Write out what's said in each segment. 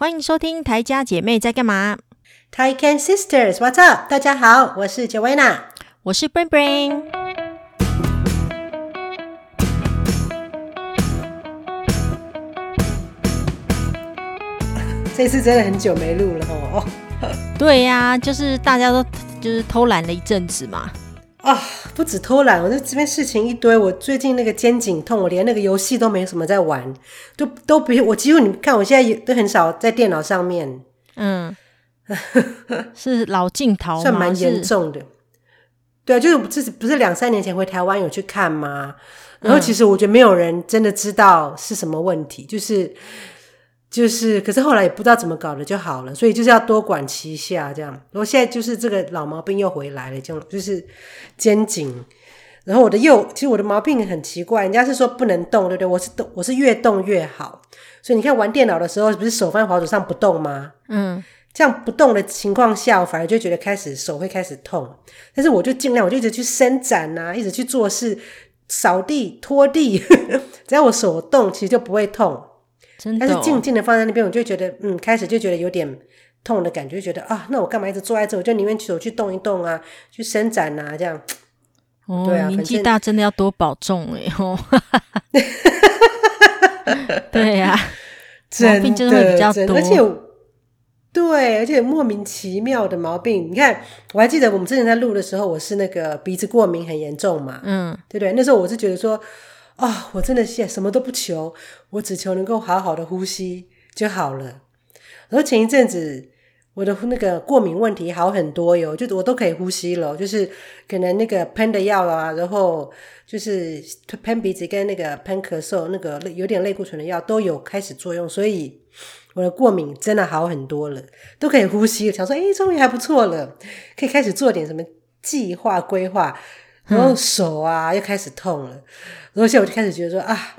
欢迎收听台家姐妹在干嘛？Taiken Sisters，What's up？大家好，我是 Joanna，我是 Brain Brain。这次真的很久没录了哦。对呀、啊，就是大家都就是偷懒了一阵子嘛。啊、哦，不止偷懒，我这这边事情一堆。我最近那个肩颈痛，我连那个游戏都没什么在玩，都都比我几乎你看，我现在都很少在电脑上面。嗯，是老镜头，算蛮严重的。对啊，就是这是不是两三年前回台湾有去看吗？然后其实我觉得没有人真的知道是什么问题，就是。就是，可是后来也不知道怎么搞的就好了，所以就是要多管齐下这样。然后现在就是这个老毛病又回来了，这样就是肩颈。然后我的右，其实我的毛病很奇怪，人家是说不能动，对不对？我是动，我是越动越好。所以你看玩电脑的时候，不是手放在滑鼠上不动吗？嗯，这样不动的情况下，我反而就觉得开始手会开始痛。但是我就尽量，我就一直去伸展啊，一直去做事，扫地、拖地，只要我手动，其实就不会痛。真的哦、但是静静的放在那边，我就觉得，嗯，开始就觉得有点痛的感觉，就觉得啊，那我干嘛一直坐在这？我就宁愿手去动一动啊，去伸展啊，这样。哦，对啊，年纪大真的要多保重哎吼。对呀、啊，毛病真的会比较多，而且对，而且莫名其妙的毛病。你看，我还记得我们之前在录的时候，我是那个鼻子过敏很严重嘛，嗯，对不对？那时候我是觉得说。啊、我真的现什么都不求，我只求能够好好的呼吸就好了。然后前一阵子我的那个过敏问题好很多哟，就我都可以呼吸了，就是可能那个喷的药啊，然后就是喷鼻子跟那个喷咳嗽那个有点类固醇的药都有开始作用，所以我的过敏真的好很多了，都可以呼吸。想说，诶，终于还不错了，可以开始做点什么计划规划。然后手啊又开始痛了，然后现在我就开始觉得说啊，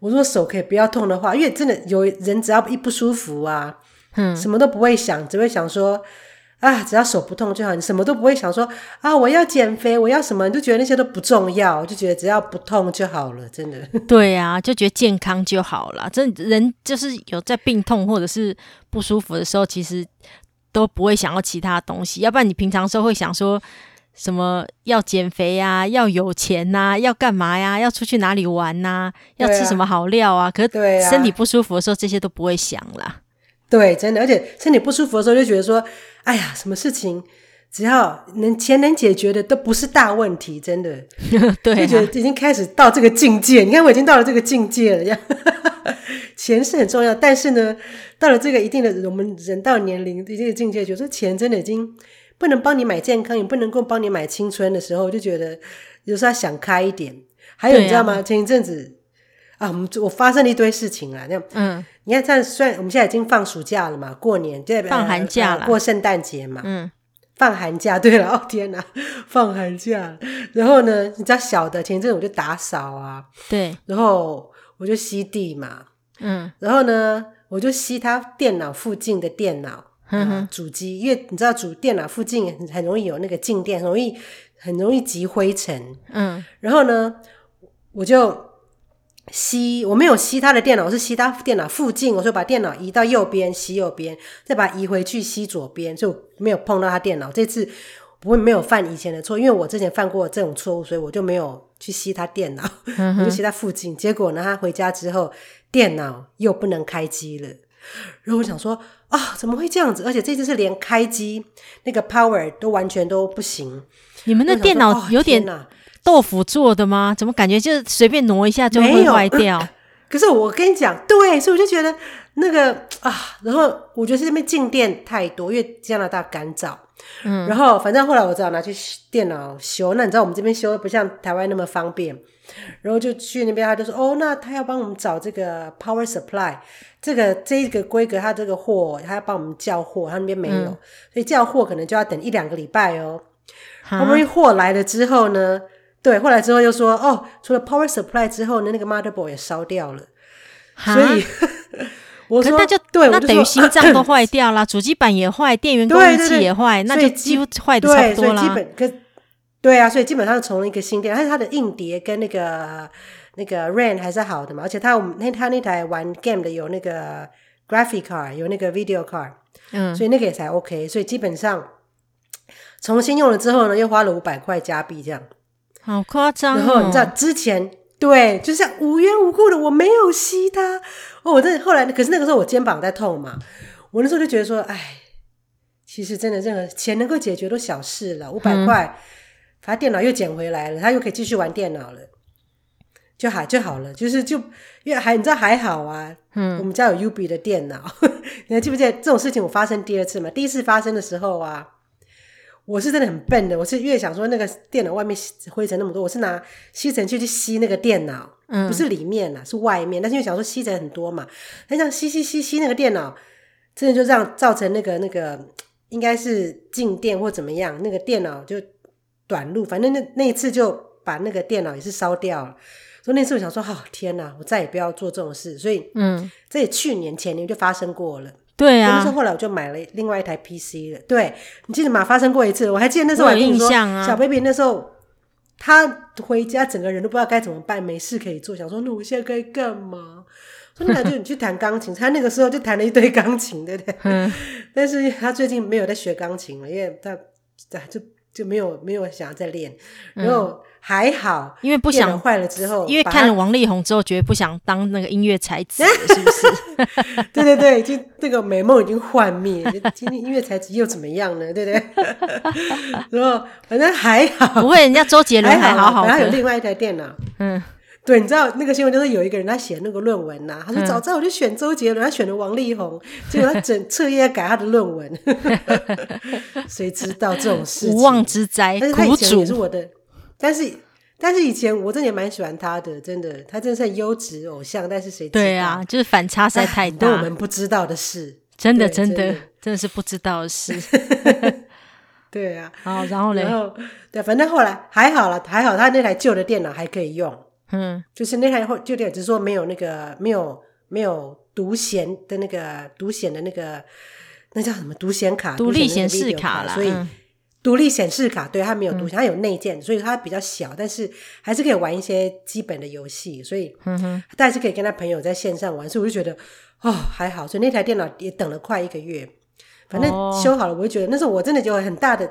我说手可以不要痛的话，因为真的有人只要一不舒服啊，嗯，什么都不会想，只会想说啊，只要手不痛就好，你什么都不会想说啊，我要减肥，我要什么，你就觉得那些都不重要，就觉得只要不痛就好了，真的。对啊，就觉得健康就好了。真人就是有在病痛或者是不舒服的时候，其实都不会想要其他东西，要不然你平常时候会想说。什么要减肥呀、啊？要有钱呐、啊？要干嘛呀？要出去哪里玩呐、啊？要吃什么好料啊？可是身体不舒服的时候，这些都不会想啦。对，真的，而且身体不舒服的时候，就觉得说，哎呀，什么事情只要能钱能解决的，都不是大问题，真的。对、啊，就觉得已经开始到这个境界。你看，我已经到了这个境界了。钱是很重要，但是呢，到了这个一定的我们人到年龄一定的境界，觉得钱真的已经。不能帮你买健康，也不能够帮你买青春的时候，就觉得有时候要想开一点。还有你知道吗？啊、前一阵子啊，我们我发生了一堆事情啦。那嗯，你看，这样虽然我们现在已经放暑假了嘛，过年对不对？放寒假了，呃、过圣诞节嘛，嗯，放寒假。对了，哦天哪，放寒假。然后呢，你知道小的前一阵子我就打扫啊，对，然后我就吸地嘛，嗯，然后呢，我就吸他电脑附近的电脑。主机，因为你知道主电脑附近很很容易有那个静电，很容易很容易积灰尘。嗯，然后呢，我就吸，我没有吸他的电脑，我是吸他电脑附近，我说把电脑移到右边，吸右边，再把它移回去，吸左边，就没有碰到他电脑。这次不会没有犯以前的错，因为我之前犯过这种错误，所以我就没有去吸他电脑，嗯、我就吸他附近。结果呢，他回家之后，电脑又不能开机了。然后我想说啊，怎么会这样子？而且这次是连开机那个 power 都完全都不行。你们的电脑有点豆腐做的吗？怎么感觉就是随便挪一下就会坏掉？呃，可是我跟你讲，对，所以我就觉得那个啊，然后我觉得是那边静电太多，因为加拿大干燥。嗯，然后反正后来我只好拿去电脑修。那你知道我们这边修不像台湾那么方便，然后就去那边，他就说哦，那他要帮我们找这个 power supply。这个这一个规格，他这个货，他要帮我们叫货，他那边没有，嗯、所以叫货可能就要等一两个礼拜哦。好不容易货来了之后呢，对，后来之后又说哦，除了 power supply 之后呢，那个 motherboard 也烧掉了。所以我说那就对，那等于心脏都 坏掉了，主机板也坏，电源供应器也坏，那就几乎坏的差不多了。基本跟对啊，所以基本上从一个新店，但是它的硬碟跟那个。那个 RAM 还是好的嘛，而且它我们那它那台玩 game 的有那个 graphic card，有那个 video card，嗯，所以那个也才 OK。所以基本上重新用了之后呢，又花了五百块加币这样，好夸张哦。然后你知道之前对，就像无缘无故的我没有吸它，哦，我真的后来，可是那个时候我肩膀在痛嘛，我那时候就觉得说，哎，其实真的任何钱能够解决都小事了，五百块，他、嗯、电脑又捡回来了，他又可以继续玩电脑了。就好就好了，就是就因为还你知道还好啊，嗯，我们家有 UB 的电脑，你还记不记得这种事情我发生第二次嘛？第一次发生的时候啊，我是真的很笨的，我是越想说那个电脑外面灰尘那么多，我是拿吸尘器去吸那个电脑，嗯，不是里面啦，是外面，但是因为想说吸尘很多嘛，很想吸吸吸吸那个电脑，真的就这样造成那个那个应该是静电或怎么样，那个电脑就短路，反正那那一次就把那个电脑也是烧掉了。所以那次我想说，哦，天哪，我再也不要做这种事。所以，嗯，这也去年前年就发生过了。对啊，那时候后来我就买了另外一台 PC 了。对，你记得吗？发生过一次，我还记得那时候我还跟你说，啊、小 baby 那时候他回家，整个人都不知道该怎么办，没事可以做，想说那我现在该干嘛？说那就你去弹钢琴，他那个时候就弹了一堆钢琴，对不对？嗯。但是他最近没有在学钢琴了，因为他就就没有没有想要再练，然后。嗯还好，因为不想坏了之后，因为看了王力宏之后，觉得不想当那个音乐才子，是不是？对对对，就这个美梦已经幻灭。今天音乐才子又怎么样呢？对不对？然后反正还好，不会，人家周杰伦还好好，然后有另外一台电脑。嗯，对，你知道那个新闻就是有一个人他写那个论文呐、啊，他说早知道我就选周杰伦，他选了王力宏，结果他整彻夜改他的论文。谁知道这种事情？无妄之灾，但是他以前也是我的。但是，但是以前我真的也蛮喜欢他的，真的，他真的是优质偶像。但是谁？对啊，就是反差实在太大，我们不知道的事，真的，真的，真的，真的是不知道的事。对啊，好，然后嘞，然后对，反正后来还好了，还好他那台旧的电脑还可以用。嗯，就是那台旧电脑，只是说没有那个没有没有独显的那个独显的那个那叫什么独显卡，独立显示卡啦，所以。嗯独立显示卡，对，它没有独显，它有内建，所以它比较小，但是还是可以玩一些基本的游戏，所以，嗯哼，他还是可以跟他朋友在线上玩，所以我就觉得，哦，还好，所以那台电脑也等了快一个月，反正修好了，我就觉得那时候我真的就有很大的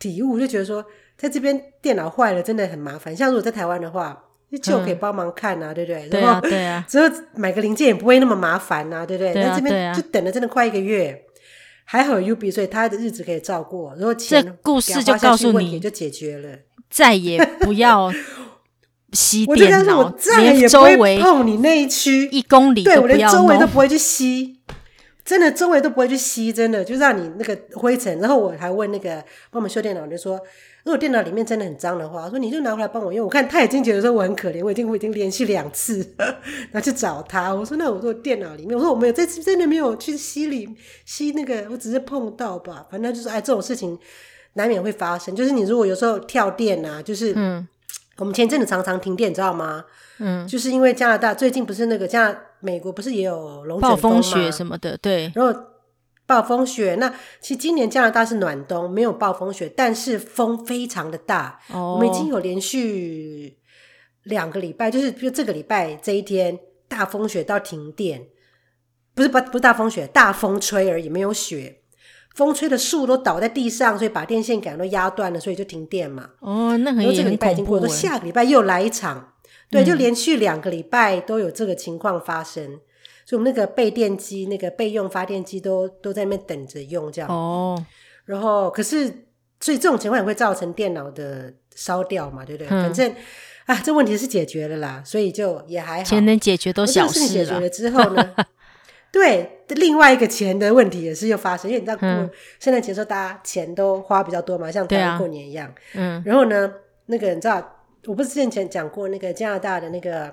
体悟，就觉得说，在这边电脑坏了真的很麻烦，像如果在台湾的话，就可以帮忙看啊，对不对？对啊，对啊，之后买个零件也不会那么麻烦啊，对不对？但这边就等了真的快一个月。还好有 UB，所以他的日子可以照过。如果钱这故事就告诉你就解决了，再也不要吸电脑，我再也不会碰你那一区一公里，对，我连周围都不会去吸，真的周围都不会去吸，真的就让你那个灰尘。然后我还问那个帮我们修电脑，我就说。如果电脑里面真的很脏的话，我说你就拿回来帮我用。我看他已经觉得说我很可怜，我已经我已经连续两次然后 去找他。我说那我说电脑里面，我说我没有这次真的没有去吸里吸那个，我只是碰到吧。反正就是哎，这种事情难免会发生。就是你如果有时候跳电啊，就是嗯，我们前阵子常常停电，你知道吗？嗯，就是因为加拿大最近不是那个加美国不是也有龙卷风雪什么的，对，然后。暴风雪，那其实今年加拿大是暖冬，没有暴风雪，但是风非常的大。Oh. 我们已经有连续两个礼拜，就是比如这个礼拜这一天大风雪到停电，不是不不是大风雪，大风吹而已，没有雪，风吹的树都倒在地上，所以把电线杆都压断了，所以就停电嘛。哦，oh，那很这个礼拜已经过了，下个礼拜又来一场，对，就连续两个礼拜都有这个情况发生。所以我们那个备电机、那个备用发电机都都在那边等着用，这样。哦。然后，可是，所以这种情况也会造成电脑的烧掉嘛，对不对？嗯、反正啊，这问题是解决了啦，所以就也还好。钱能解决都小事了。解决了之 后呢，对，另外一个钱的问题也是又发生，因为你知道过圣诞节的时候，大家钱都花比较多嘛，像台湾过年一样。嗯。然后呢，那个你知道，我不是之前讲过那个加拿大的那个。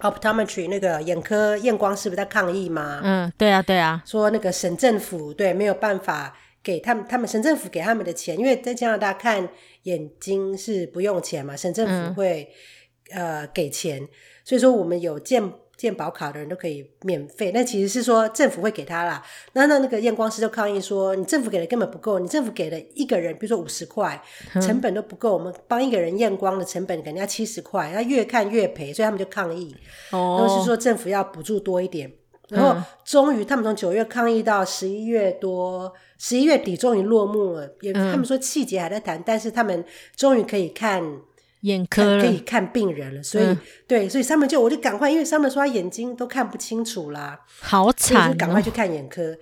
Optometry 那个眼科验光师不是在抗议吗？嗯，对啊，对啊，说那个省政府对没有办法给他们，他们省政府给他们的钱，因为在加拿大看眼睛是不用钱嘛，省政府会、嗯、呃给钱，所以说我们有健。健保卡的人都可以免费，那其实是说政府会给他啦。那那那个验光师就抗议说，你政府给的根本不够，你政府给了一个人，比如说五十块，成本都不够。我们帮一个人验光的成本给人家七十块，他越看越赔，所以他们就抗议。哦，然后是说政府要补助多一点。然后终于他们从九月抗议到十一月多，十一月底终于落幕了。也他们说细节还在谈，但是他们终于可以看眼科，可以看病人了。所以、嗯、对，所以三门就我就赶快，因为三门说他眼睛都看不清楚啦，好惨、哦，就赶快去看眼科。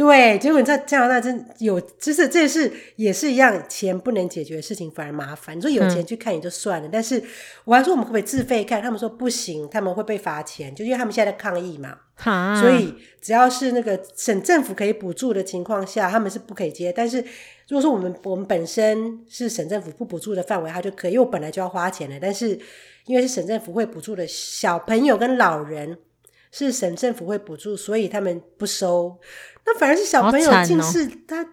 对，结果你在加拿大真有，就是这是也是一样，钱不能解决的事情反而麻烦。你说有钱去看也就算了，嗯、但是我还说我们可不可以自费看？他们说不行，他们会被罚钱，就因为他们现在在抗议嘛。啊所以只要是那个省政府可以补助的情况下，他们是不可以接。但是如果说我们我们本身是省政府不补助的范围，他就可以。因为我本来就要花钱的，但是因为是省政府会补助的小朋友跟老人是省政府会补助，所以他们不收。那反而是小朋友近视，哦、他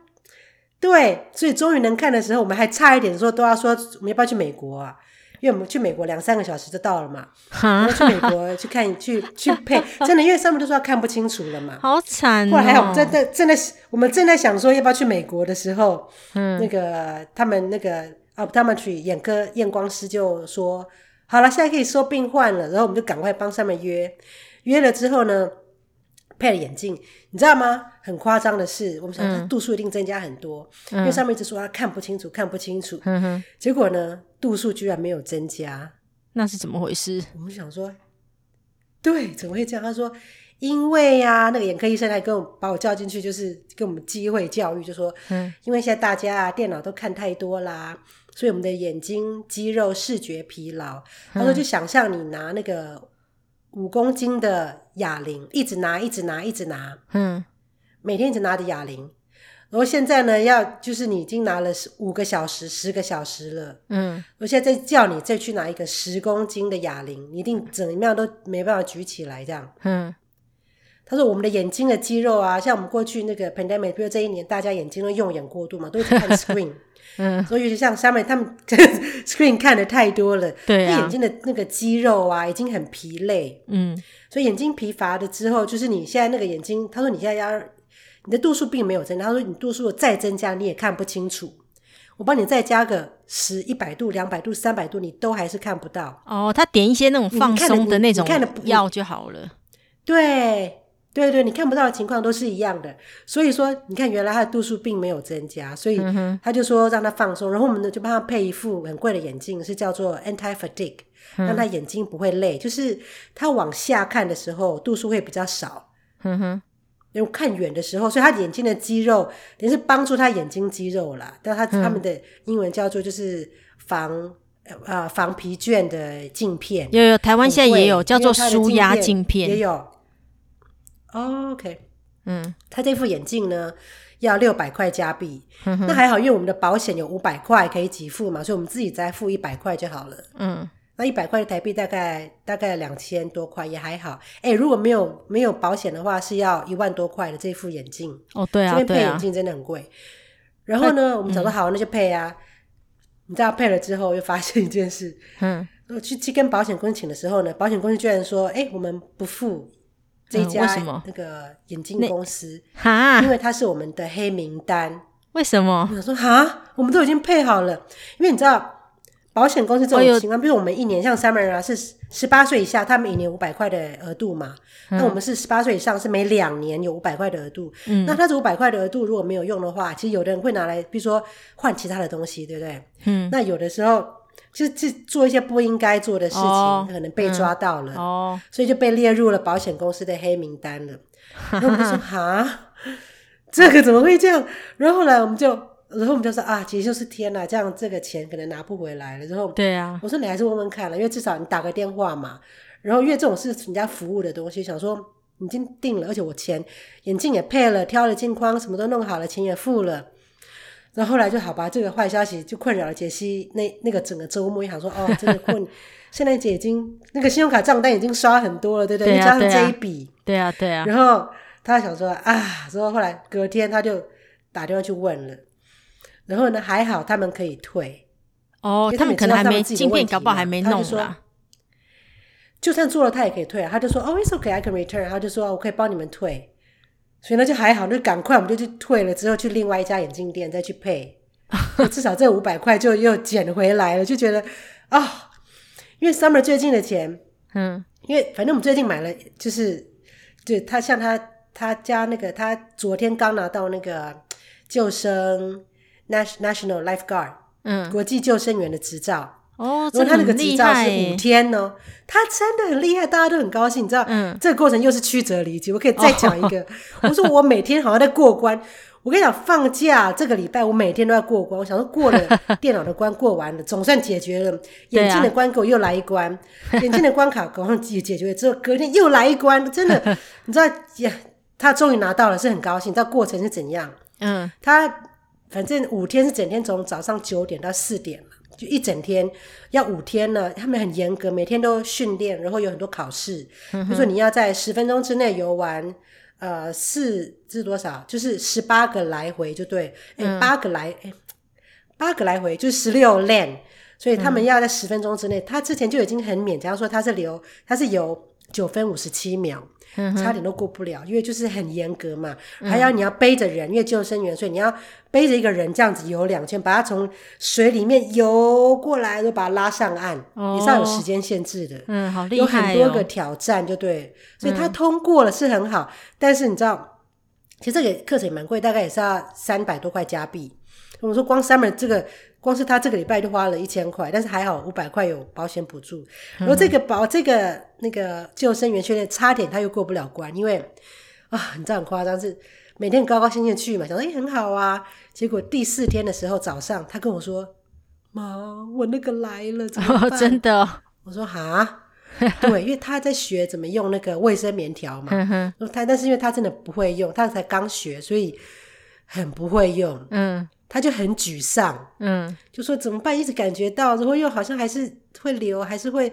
对，所以终于能看的时候，我们还差一点说都要说我们要不要去美国啊？因为我们去美国两三个小时就到了嘛，然后去美国去看去去配，真的，因为上面都说要看不清楚了嘛，好惨、哦。后来还好，我们在在正在我们正在想说要不要去美国的时候，嗯，那个他们那个 optometry 眼科验光师就说好了，现在可以收病患了，然后我们就赶快帮上面约约了之后呢。配了眼镜，你知道吗？很夸张的是，我们想他度数一定增加很多，嗯、因为上面一直说他看不清楚，看不清楚。嗯、哼结果呢，度数居然没有增加，那是怎么回事？我们想说，对，怎么会这样？他说，因为呀、啊，那个眼科医生还跟我把我叫进去，就是跟我们机会教育，就说，嗯，因为现在大家啊，电脑都看太多啦，所以我们的眼睛肌肉视觉疲劳。他说，就想象你拿那个。五公斤的哑铃，一直拿，一直拿，一直拿，嗯，每天一直拿着哑铃，然后现在呢，要就是你已经拿了五个小时、十个小时了，嗯，我现在再叫你再去拿一个十公斤的哑铃，你一定怎么样都没办法举起来，这样，嗯，他说我们的眼睛的肌肉啊，像我们过去那个 pandemic，比如这一年大家眼睛都用眼过度嘛，都一直看 screen。嗯，所以就像上面他们 screen 看的太多了，对啊，眼睛的那个肌肉啊，已经很疲累，嗯，所以眼睛疲乏了之后，就是你现在那个眼睛，他说你现在要你的度数并没有增加，他说你度数再增加你也看不清楚，我帮你再加个十、一百度、两百度、三百度，你都还是看不到。哦，他点一些那种放松的那种药就好了，对。对对，你看不到的情况都是一样的，所以说你看，原来他的度数并没有增加，所以他就说让他放松，然后我们呢就帮他配一副很贵的眼镜，是叫做 anti fatigue，让他眼睛不会累，就是他往下看的时候度数会比较少，嗯哼，因为看远的时候，所以他眼睛的肌肉也是帮助他眼睛肌肉啦，但他他们的英文叫做就是防呃防疲倦的镜片，有有台湾现在也有叫做舒压镜片。也有。Oh, OK，嗯，他这副眼镜呢要六百块加币，嗯、那还好，因为我们的保险有五百块可以给付嘛，所以我们自己再付一百块就好了。嗯，那一百块的台币大概大概两千多块也还好。哎，如果没有没有保险的话，是要一万多块的这副眼镜。哦，对啊，这边配眼镜真的很贵。啊、然后呢，我们想说好，那就配啊。嗯、你知道配了之后，又发现一件事。嗯，我去去跟保险公司请的时候呢，保险公司居然说：“哎，我们不付。”这家那个眼镜公司，哈，因为它是我们的黑名单。为什么？我说哈，我们都已经配好了。因为你知道，保险公司这种情况，比如我们一年像 Summer 啊，是十八岁以下，他每年五百块的额度嘛。嗯、那我们是十八岁以上，是每两年有五百块的额度。嗯，那他这五百块的额度如果没有用的话，其实有的人会拿来，比如说换其他的东西，对不对？嗯，那有的时候。就是做一些不应该做的事情，oh, 可能被抓到了，哦，oh. 所以就被列入了保险公司的黑名单了。然后我们就说：“哈，这个怎么会这样？”然后后来我们就，然后我们就说：“啊，其实就是天呐，这样这个钱可能拿不回来了。”然后对啊，我说：“你还是问问看了，因为至少你打个电话嘛。”然后因为这种是人家服务的东西，想说已经定了，而且我钱眼镜也配了，挑了镜框，什么都弄好了，钱也付了。然后后来就好吧，这个坏消息就困扰了杰西。那那个整个周末，一想说哦，真的困。现在姐已经那个信用卡账单已经刷很多了，对不对？加上这一笔，对啊，对啊。然后他想说啊，之后后来隔天他就打电话去问了。然后呢，还好他们可以退。哦，他们可能还没镜片，搞不好还没弄啦。就算做了，他也可以退啊。他就说哦，it's okay, I can return。他就说我可以帮你们退。所以那就还好，那赶快我们就去退了，之后去另外一家眼镜店再去配，至少这五百块就又捡回来了，就觉得啊、哦，因为 Summer 最近的钱，嗯，因为反正我们最近买了就是对他像他他家那个，他昨天刚拿到那个救生 National Lifeguard，嗯，国际救生员的执照。哦，然后他那个执照是五天哦，他真的很厉害，大家都很高兴。你知道，嗯，这个过程又是曲折离奇。我可以再讲一个，哦、我说我每天好像在过关。我跟你讲，放假这个礼拜我每天都在过关。我想说过了 电脑的关过完了，总算解决了。眼镜的关给我又来一关，啊、眼镜的关卡好像解解决了之后，隔天又来一关。真的，你知道，呀，他终于拿到了，是很高兴。你知道过程是怎样？嗯，他反正五天是整天从早上九点到四点嘛，就一整天要五天呢。他们很严格，每天都训练，然后有很多考试，比如说你要在十分钟之内游完。呃，四是多少？就是十八个来回就对，哎、嗯，八个来，哎，八个来回就是十六 lane，所以他们要在十分钟之内。嗯、他之前就已经很勉强说他是留，他是游九分五十七秒。差点都过不了，因为就是很严格嘛，还要你要背着人，因为救生员，所以你要背着一个人这样子游两圈，把他从水里面游过来，就把他拉上岸，也是要有时间限制的。嗯，好厉害，有很多个挑战，就对，所以他通过了是很好。但是你知道，其实这个课程也蛮贵，大概也是要三百多块加币。我说光 summer 这个。光是他这个礼拜就花了一千块，但是还好五百块有保险补助。然后这个保这个那个救生员训练差点他又过不了关，因为啊，你知道很夸张，是每天高高兴兴去嘛，想说哎很好啊。结果第四天的时候早上，他跟我说：“妈，我那个来了，怎么办？”哦、真的？我说：“哈，对，因为他在学怎么用那个卫生棉条嘛。他但是因为他真的不会用，他才刚学，所以很不会用。嗯。”他就很沮丧，嗯，就说怎么办？一直感觉到，然后又好像还是会流，还是会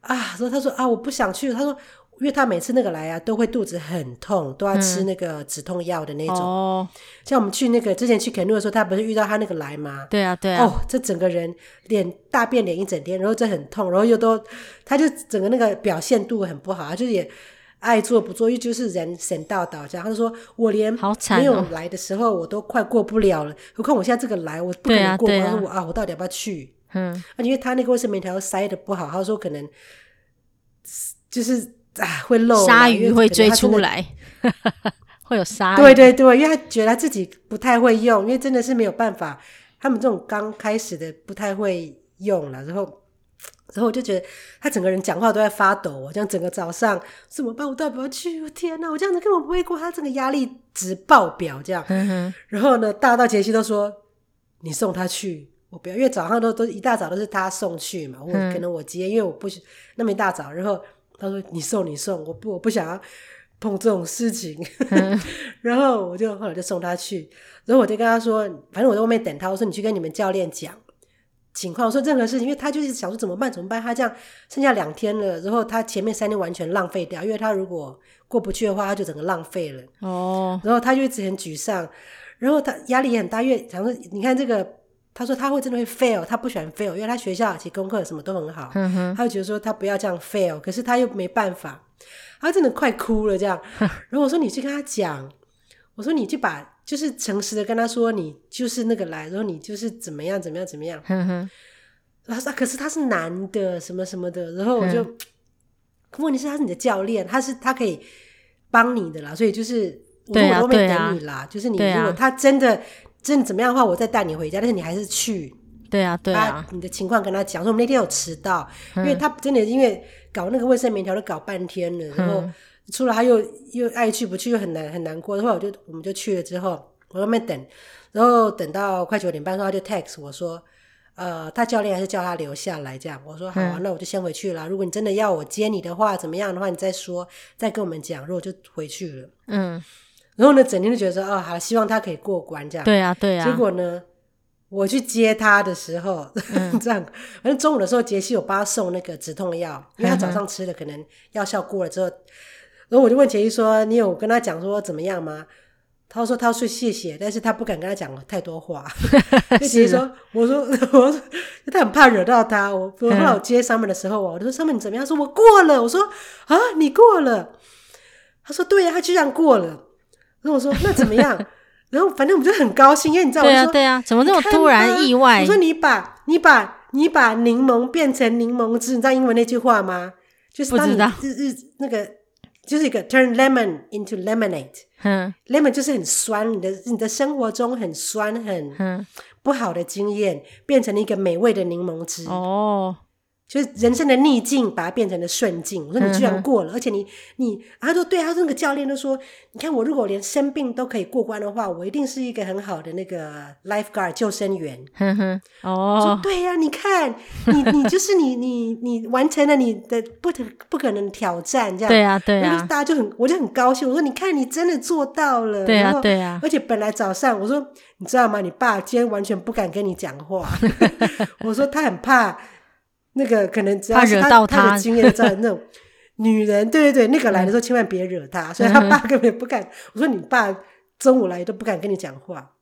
啊。然后他说啊，我不想去。他说，因为他每次那个来啊，都会肚子很痛，都要吃那个止痛药的那种。哦，像我们去那个之前去垦丁的时候，他不是遇到他那个来吗？对啊，对啊。哦，这整个人脸大变脸一整天，然后这很痛，然后又都，他就整个那个表现度很不好，就是也。爱做不做，又就是人神道道这样。他就说：“我连没有来的时候，我都快过不了了，何况我现在这个来，我不可能过关。啊说我啊，我到底要不要去？嗯，啊，因为他那个卫生棉条塞的不好，他说可能就是啊会漏，鲨鱼会追出来，会有鲨鱼。对对对，因为他觉得他自己不太会用，因为真的是没有办法，他们这种刚开始的不太会用了，然后。”然后我就觉得他整个人讲话都在发抖，我这样整个早上怎么办？我到底要不要去？我天哪！我这样子根本不会过，他整个压力值爆表这样。嗯、然后呢，大到杰西都说你送他去，我不要，因为早上都都一大早都是他送去嘛。我可能我接，因为我不那么一大早。然后他说你送你送，我不我不想要碰这种事情。嗯、然后我就后来就送他去，然后我就跟他说，反正我在外面等他。我说你去跟你们教练讲。情况，我说任何事情，因为他就是想说怎么办怎么办，他这样剩下两天了，然后他前面三天完全浪费掉，因为他如果过不去的话，他就整个浪费了。哦，然后他就一直很沮丧，然后他压力也很大，因为想说你看这个，他说他会真的会 fail，他不喜欢 fail，因为他学校其实功课什么都很好，嗯哼，他就觉得说他不要这样 fail，可是他又没办法，他真的快哭了这样，然后我说你去跟他讲，我说你去把。就是诚实的跟他说，你就是那个来，然后你就是怎么样怎么样怎么样。嗯哼。他说：“可是他是男的，什么什么的。”然后我就，问题是他是你的教练，他是他可以帮你的啦。所以就是，我说我都没等你啦。就是你如果他真的真的怎么样的话，我再带你回家。但是你还是去。对啊，对啊。你的情况跟他讲说，我们那天有迟到，因为他真的因为搞那个卫生棉条都搞半天了，然后。出来他又又爱去不去，又很难很难过。的话我就我们就去了之后，我在那边等，然后等到快九点半，他就 text 我说，呃，他教练还是叫他留下来这样。我说好那我就先回去了。如果你真的要我接你的话，怎么样的话，你再说，再跟我们讲。然后我就回去了。嗯，然后呢，整天就觉得说，哦，好，希望他可以过关这样。对啊，对啊。结果呢，我去接他的时候，嗯、这样，反正中午的时候，杰西有帮他送那个止痛药，因为他早上吃的可能药效过了之后。然后我就问杰一说：“你有跟他讲说怎么样吗？”他说：“他要说谢谢，但是他不敢跟他讲太多话。”杰一说：“我说，我说，他很怕惹到他。我我后来我接 Summer 的时候啊，我就说 Summer 你怎么样？说我过了。我说啊，你过了。他说对呀，他居然过了。然后我说那怎么样？然后反正我们就很高兴，因为你知道，对啊对啊，怎么那么突然意外？我说你把你把你把柠檬变成柠檬汁，你知道英文那句话吗？就是当你日日那个。”就是一个 turn lemon into lemonade。嗯，lemon 就是很酸，你的你的生活中很酸很不好的经验，变成了一个美味的柠檬汁。哦。就是人生的逆境，把它变成了顺境。我说你居然过了，嗯、而且你你，他说对，他说那个教练都说，你看我如果连生病都可以过关的话，我一定是一个很好的那个 lifeguard 救生员。哦，对呀、啊，你看你你就是你你你完成了你的不可不可能挑战，这样对啊对啊，大家就很我就很高兴。我说你看你真的做到了，对啊对啊，而且本来早上我说你知道吗？你爸今天完全不敢跟你讲话，我说他很怕。那个可能只要是他，他惹到他，他的经验在那种 女人，对对对，那个来的时候千万别惹他，嗯、所以他爸根本不敢。我说你爸中午来都不敢跟你讲话。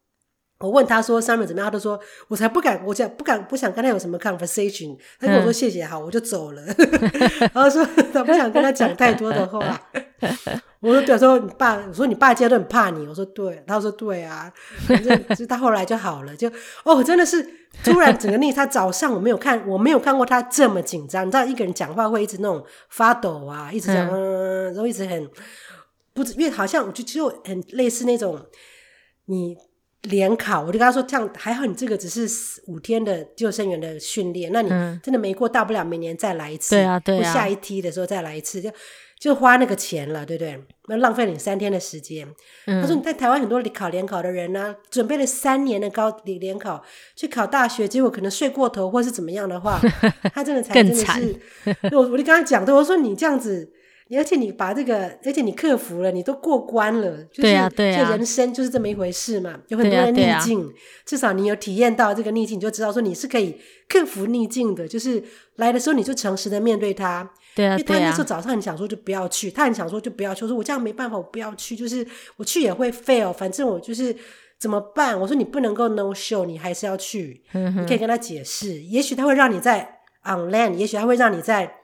我问他说上面怎么样，他都说我才不敢，我讲不敢，不想跟他有什么 conversation。他跟我说谢谢，好，我就走了。然后说他不想跟他讲太多的话。我说对，我说你爸，我说你爸今天都很怕你。我说对，他说对啊，反正 就他后来就好了，就哦，真的是突然整个那他早上我没有看，我没有看过他这么紧张。你知道一个人讲话会一直那种发抖啊，一直讲，嗯，然后一直很不，因为好像我就就很类似那种你。联考，我就跟他说：“这样还好，你这个只是五天的救生员的训练，那你真的没过，大不了明年再来一次。对啊，对啊，下一梯的时候再来一次，就就花那个钱了，对不对？那浪费你三天的时间。嗯”他说：“你在台湾很多考联考的人呢、啊，准备了三年的高联考去考大学，结果可能睡过头或是怎么样的话，他真的才真的是。更 惨我我就跟他讲，对，我说你这样子。”而且你把这个，而且你克服了，你都过关了，就是这人生就是这么一回事嘛。有很多的逆境，至少你有体验到这个逆境，你就知道说你是可以克服逆境的。就是来的时候你就诚实的面对他。对啊，因为他那时候早上很想说就不要去，他很想说就不要去，我说我这样没办法，我不要去，就是我去也会 fail，反正我就是怎么办？我说你不能够 no show，你还是要去，你可以跟他解释，也许他会让你在 on land，也许他会让你在。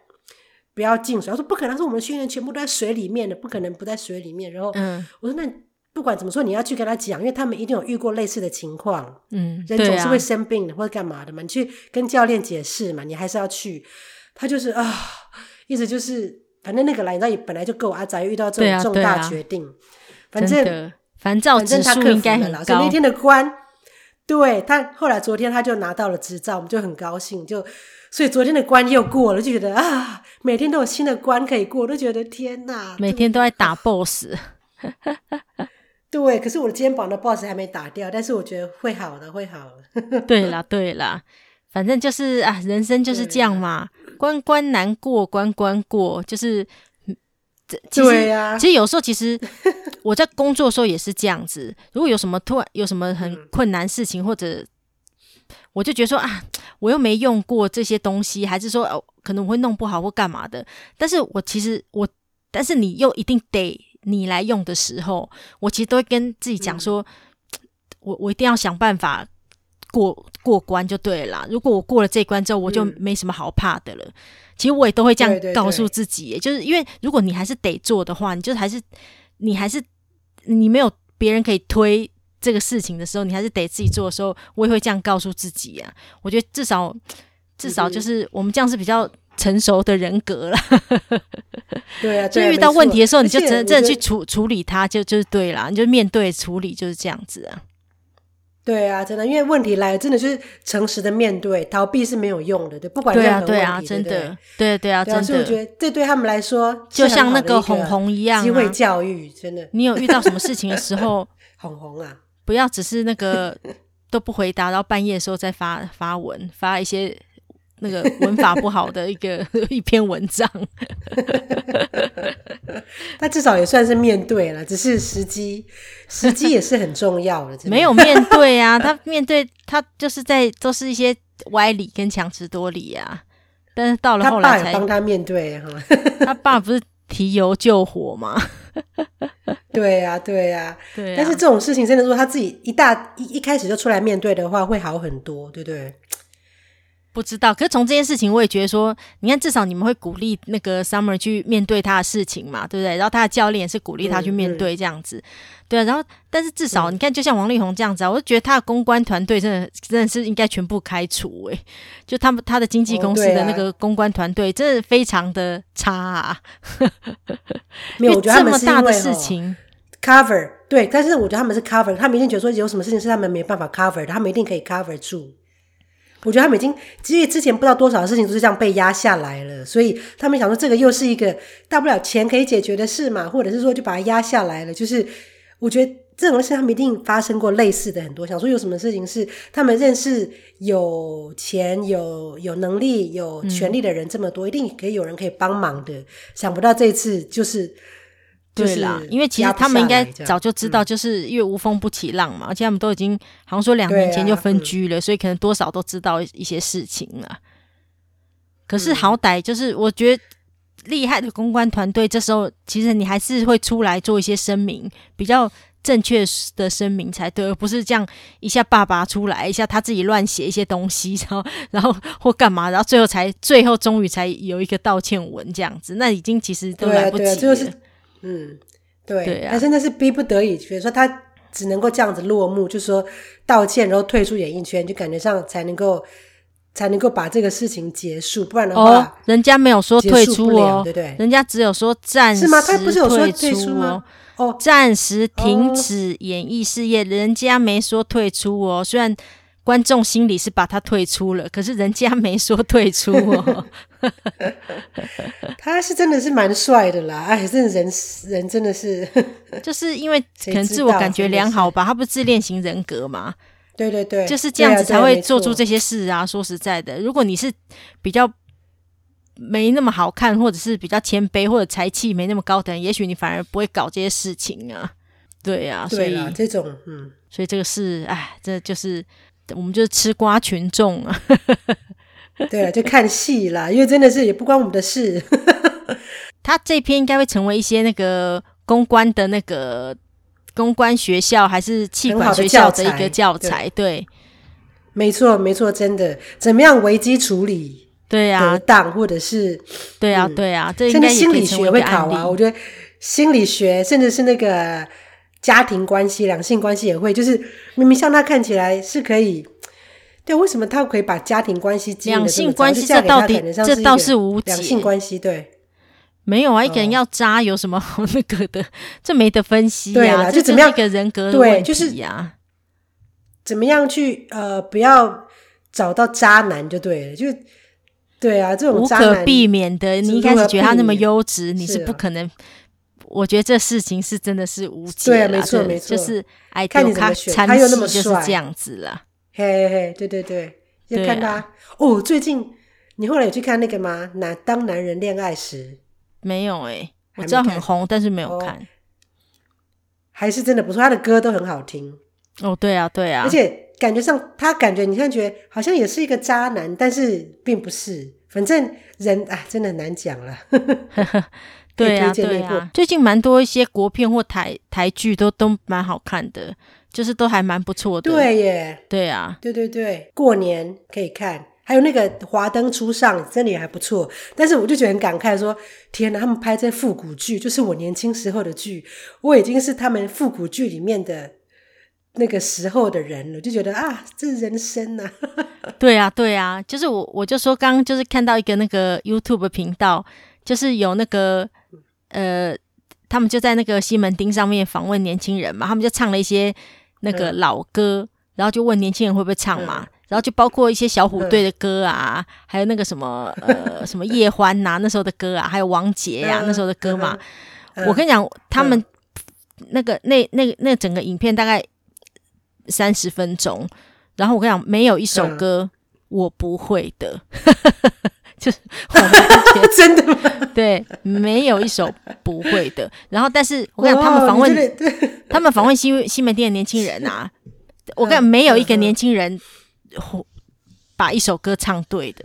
不要进水。他说不可能，他说我们训练全部都在水里面的，不可能不在水里面。然后我说那不管怎么说，你要去跟他讲，因为他们一定有遇过类似的情况。嗯，人总是会生病的或者干嘛的嘛，你去跟教练解释嘛，你还是要去。他就是啊，意思就是反正那个来，那也本来就够阿宅遇到这种重大决定，反正反正反正他应该很高。那天的关，对他后来昨天他就拿到了执照，我们就很高兴就。所以昨天的关又过了，就觉得啊，每天都有新的关可以过，都觉得天哪，每天都在打 boss。对，可是我的肩膀的 boss 还没打掉，但是我觉得会好的，会好的。对啦，对啦，反正就是啊，人生就是这样嘛，关关难过关关过，就是这其实对呀、啊。其实有时候，其实 我在工作的时候也是这样子。如果有什么突然有什么很困难事情，或者我就觉得说啊。我又没用过这些东西，还是说哦，可能我会弄不好或干嘛的？但是我其实我，但是你又一定得你来用的时候，我其实都会跟自己讲说，嗯、我我一定要想办法过过关就对了啦。如果我过了这关之后，我就没什么好怕的了。嗯、其实我也都会这样告诉自己，就是因为如果你还是得做的话，你就还是你还是你没有别人可以推。这个事情的时候，你还是得自己做的时候，我也会这样告诉自己啊。我觉得至少至少就是我们这样是比较成熟的人格了。对啊，就遇到问题的时候，你就真的真的去处处理它，就就是对了，你就面对处理就是这样子啊。对啊，真的，因为问题来了，真的就是诚实的面对，逃避是没有用的。对，不管对啊，对啊，真的，对对啊，真的。所以我觉得这对他们来说，就像那个哄哄一样，机会教育真的。你有遇到什么事情的时候，哄哄啊。不要只是那个都不回答，然后半夜的时候再发发文，发一些那个文法不好的一个 一篇文章。他至少也算是面对了，只是时机，时机也是很重要的。没有面对啊，他面对他就是在都是一些歪理跟强词夺理啊。但是到了后来才帮他面对哈，他爸不是提油救火吗？对呀、啊，对呀、啊，对、啊。但是这种事情真的如果他自己一大一一开始就出来面对的话，会好很多，对不对？不知道，可是从这件事情，我也觉得说，你看，至少你们会鼓励那个 Summer 去面对他的事情嘛，对不对？然后他的教练也是鼓励他去面对这样子，对啊。然后，但是至少你看，就像王力宏这样子啊，我就觉得他的公关团队真的真的是应该全部开除诶，就他们他的经纪公司的那个公关团队真的非常的差啊。没有，我觉得他们是因为这么大的事情 cover 对，但是我觉得他们是 cover，他们一定觉得说有什么事情是他们没办法 cover 的，他们一定可以 cover 住。我觉得他们已经，其实之前不知道多少事情都是这样被压下来了，所以他们想说这个又是一个大不了钱可以解决的事嘛，或者是说就把它压下来了。就是我觉得这种事他们一定发生过类似的很多，想说有什么事情是他们认识有钱、有有能力、有权力的人这么多，一定可以有人可以帮忙的。想不到这次就是。对啦，因为其实他们应该早就知道，就是因为无风不起浪嘛，嗯、而且他们都已经好像说两年前就分居了，啊嗯、所以可能多少都知道一些事情了。可是好歹就是我觉得厉害的公关团队，这时候其实你还是会出来做一些声明，比较正确的声明才对，而不是这样一下爸爸出来，一下他自己乱写一些东西，然后然后或干嘛，然后最后才最后终于才有一个道歉文这样子，那已经其实都来不及了。嗯，对，对啊，但是那是逼不得已，比如说他只能够这样子落幕，就是说道歉，然后退出演艺圈，就感觉上才能够才能够把这个事情结束，不然的话，哦，人家没有说退出哦，对对，人家只有说暂时是吗？他不是有说退出吗？哦，暂时停止演艺事业，哦，人家没说退出哦，虽然。观众心里是把他退出了，可是人家没说退出哦。他是真的是蛮帅的啦，哎，这人人真的是，就是因为可能自我感觉良好吧，他不是自恋型人格嘛？对对对，就是这样子才会做出这些事啊。说实在的，如果你是比较没那么好看，或者是比较谦卑，或者才气没那么高的人，也许你反而不会搞这些事情啊。对啊，所以这种嗯，所以这个事，哎，这就是。我们就是吃瓜群众啊，对啊，就看戏啦，因为真的是也不关我们的事。他这篇应该会成为一些那个公关的那个公关学校还是企管学校的一个教材，对，对没错没错，真的怎么样危机处理，对啊，得当或者是对啊对啊，这应该心理学会考啊，我觉得心理学甚至是那个。家庭关系、两性关系也会，就是明明像他看起来是可以，对，为什么他可以把家庭关系、两性关系这到底这倒是无解。两性关系对，没有啊，一个人要渣有什么好那个的？这没得分析呀、啊，对啦就怎么样一个人格的问题呀、啊？就是怎么样去呃，不要找到渣男就对了，就对啊，这种无可避免的。你一开始觉得他那么优质，你是不可能。我觉得这事情是真的是无解，对啊，没错没错，就是爱看你怎么选，他又那么帅，就是这样子了。嘿嘿嘿，对对对，要看他、啊、哦。最近你后来有去看那个吗？男当男人恋爱时没有哎、欸，我知道很红，但是没有看、哦。还是真的不错，他的歌都很好听。哦，对啊，对啊，而且感觉上他感觉你现在觉得好像也是一个渣男，但是并不是。反正人啊，真的很难讲了。对啊，对啊，最近蛮多一些国片或台台剧都都蛮好看的，就是都还蛮不错的。对耶，对啊，对对对，过年可以看，还有那个《华灯初上》真的也还不错。但是我就觉得很感慨说，说天哪，他们拍这复古剧，就是我年轻时候的剧，我已经是他们复古剧里面的那个时候的人了，就觉得啊，这是人生呐、啊。对啊，对啊，就是我我就说刚刚就是看到一个那个 YouTube 频道，就是有那个。呃，他们就在那个西门町上面访问年轻人嘛，他们就唱了一些那个老歌，嗯、然后就问年轻人会不会唱嘛，嗯、然后就包括一些小虎队的歌啊，嗯、还有那个什么呃什么叶欢呐那时候的歌啊，还有王杰呀、那时候的歌嘛。嗯、我跟你讲，他们那个那那那整个影片大概三十分钟，然后我跟你讲，没有一首歌我不会的。嗯就是 真的吗？对，没有一首不会的。然后，但是我跟你讲，他们访问，他们访问 西西门店的年轻人啊，我跟你讲，没有一个年轻人把一首歌唱对的。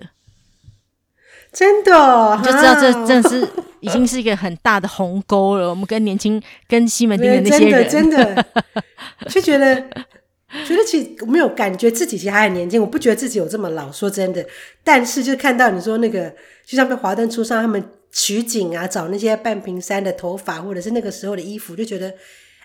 真的，你就知道这真的是已经是一个很大的鸿沟了。我们跟年轻跟西门町的那些人，真的，真的就觉得 觉得其实没有感觉自己其实还很年轻，我不觉得自己有这么老。说真的，但是就看到你说那个，就像被华灯初上，他们取景啊，找那些半屏山的头发，或者是那个时候的衣服，就觉得，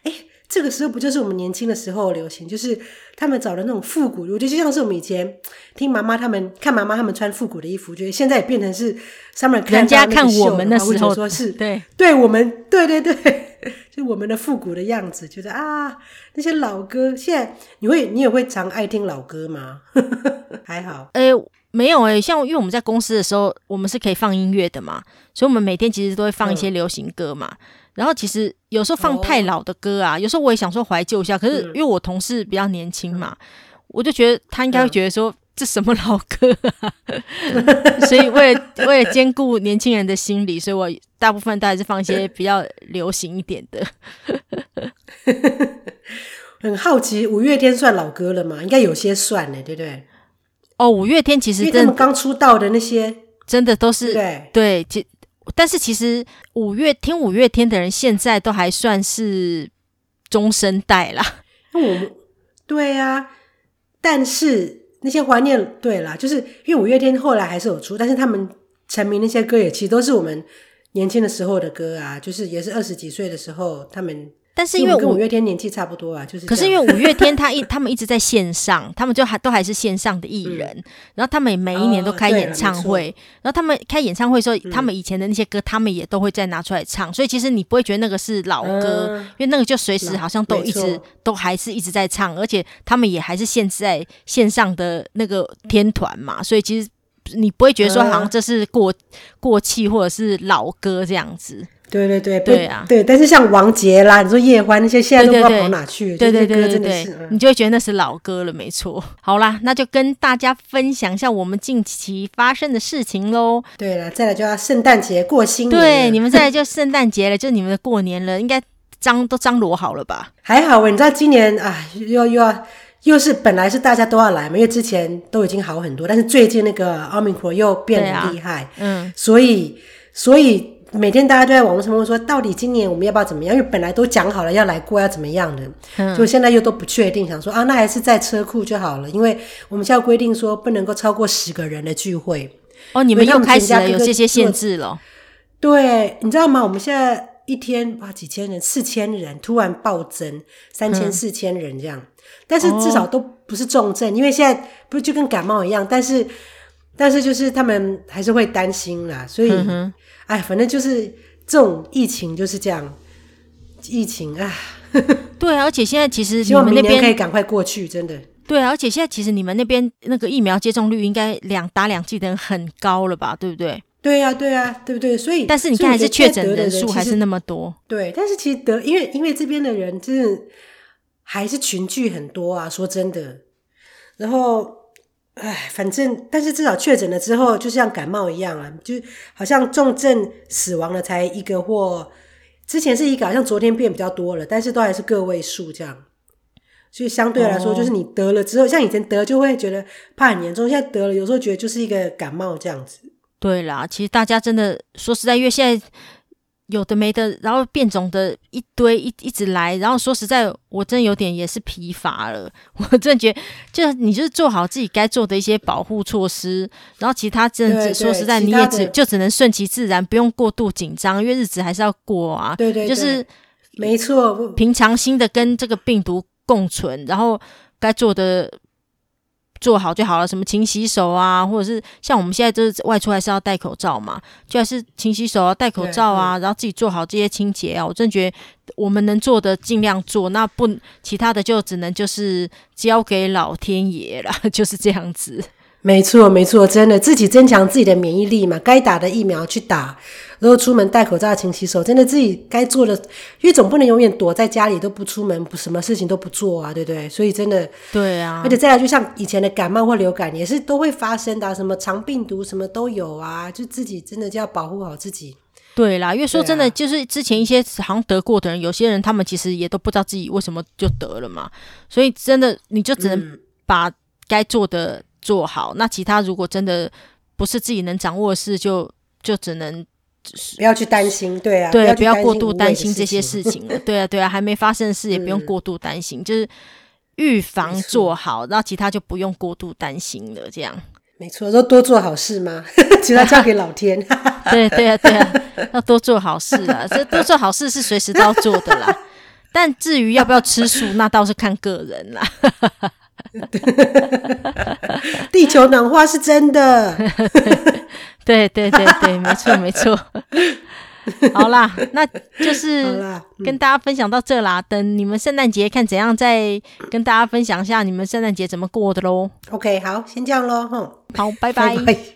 哎。这个时候不就是我们年轻的时候流行，就是他们找的那种复古，我觉得就像是我们以前听妈妈他们看妈妈他们穿复古的衣服，觉得现在也变成是上面看人家看我们的时候说是对对我们对对对，就我们的复古的样子，觉得啊那些老歌，现在你会你也会常爱听老歌吗？还好，哎，没有哎，像因为我们在公司的时候，我们是可以放音乐的嘛，所以我们每天其实都会放一些流行歌嘛。嗯然后其实有时候放太老的歌啊，哦、有时候我也想说怀旧一下。可是因为我同事比较年轻嘛，嗯、我就觉得他应该会觉得说、嗯、这什么老歌啊。所以为了为了兼顾年轻人的心理，所以我大部分都还是放一些 比较流行一点的。很好奇，五月天算老歌了吗？应该有些算呢，对不对？哦，五月天其实他们刚出道的那些，真的都是对对。其但是其实五月听五月天的人现在都还算是中生代啦。那我们对呀、啊，但是那些怀念对啦，就是因为五月天后来还是有出，但是他们成名那些歌也其实都是我们年轻的时候的歌啊，就是也是二十几岁的时候他们。但是因为跟五月天年纪差不多啊，就是。可是因为五月天他一 他们一直在线上，他们就还都还是线上的艺人，嗯、然后他们每一年都开演唱会，哦、然后他们开演唱会的时候，嗯、他们以前的那些歌，他们也都会再拿出来唱，所以其实你不会觉得那个是老歌，嗯、因为那个就随时好像都一直都还是一直在唱，而且他们也还是现在线上的那个天团嘛，所以其实你不会觉得说好像这是过、嗯、过气或者是老歌这样子。对对对对啊，对，但是像王杰啦，你说叶欢那些，现在都不知道跑哪去了。对对对对对，你就会觉得那是老歌了，没错。好啦，那就跟大家分享一下我们近期发生的事情喽。对了，再来就要圣诞节过新年。对，你们再来就圣诞节了，就你们的过年了，应该张都张罗好了吧？还好，你知道今年啊，又又要又是本来是大家都要来嘛，因为之前都已经好很多，但是最近那个奥密克戎又变得厉害，嗯，所以所以。每天大家都在网络上问说，到底今年我们要不要怎么样？因为本来都讲好了要来过要怎么样的，嗯、就现在又都不确定，想说啊，那还是在车库就好了。因为我们现在规定说不能够超过十个人的聚会。哦，你们又开始了有这些限制了。对，你知道吗？我们现在一天哇几千人，四千人突然暴增，三千四千人这样，嗯、但是至少都不是重症，哦、因为现在不是就跟感冒一样，但是但是就是他们还是会担心啦，所以。嗯哎，反正就是这种疫情就是这样，疫情啊，对啊，而且现在其实希望明年可以赶快过去，真的。对啊，而且现在其实你们那边那个疫苗接种率应该两打两剂的人很高了吧？对不对？对啊，对啊，对不对？所以，但是你看还是确诊人数还是那么多。对，但是其实得，因为因为这边的人就是还是群聚很多啊，说真的，然后。哎，反正，但是至少确诊了之后，就像感冒一样啊，就好像重症死亡了才一个或之前是一个，好像昨天变比较多了，但是都还是个位数这样。所以相对来说，就是你得了之后，哦、像以前得就会觉得怕很严重，现在得了有时候觉得就是一个感冒这样子。对啦，其实大家真的说实在，因为现在。有的没的，然后变种的一堆一一直来，然后说实在，我真有点也是疲乏了。我真的觉得，就你就是做好自己该做的一些保护措施，然后其他真的说实在，你也只就只能顺其自然，不用过度紧张，因为日子还是要过啊。对对，就是没错，平常心的跟这个病毒共存，然后该做的。做好就好了，什么勤洗手啊，或者是像我们现在就是外出还是要戴口罩嘛，就还是勤洗手啊，戴口罩啊，然后自己做好这些清洁啊。我真觉得我们能做的尽量做，那不其他的就只能就是交给老天爷了，就是这样子。没错，没错，真的自己增强自己的免疫力嘛，该打的疫苗去打，然后出门戴口罩、勤洗手，真的自己该做的，因为总不能永远躲在家里都不出门，不什么事情都不做啊，对不对？所以真的，对啊，而且再来，就像以前的感冒或流感，也是都会发生的啊，什么肠病毒什么都有啊，就自己真的就要保护好自己。对啦，因为说真的，就是之前一些好像得过的人，有些人他们其实也都不知道自己为什么就得了嘛，所以真的你就只能把该做的。做好，那其他如果真的不是自己能掌握的事，就就只能不要去担心，对啊，对，不要，不要过度担心这些事情了，对啊，对啊，还没发生的事也不用过度担心，嗯、就是预防做好，然后其他就不用过度担心了。这样没错，说多做好事吗？其他交给老天。对对啊，对啊，要多做好事啊！这多做好事是随时都要做的啦。但至于要不要吃素，那倒是看个人啦。地球暖化是真的。对对对对，没错没错。好啦，那就是跟大家分享到这啦。等你们圣诞节看怎样，再跟大家分享一下你们圣诞节怎么过的喽。OK，好，先这样喽。哼，好，拜拜。拜拜。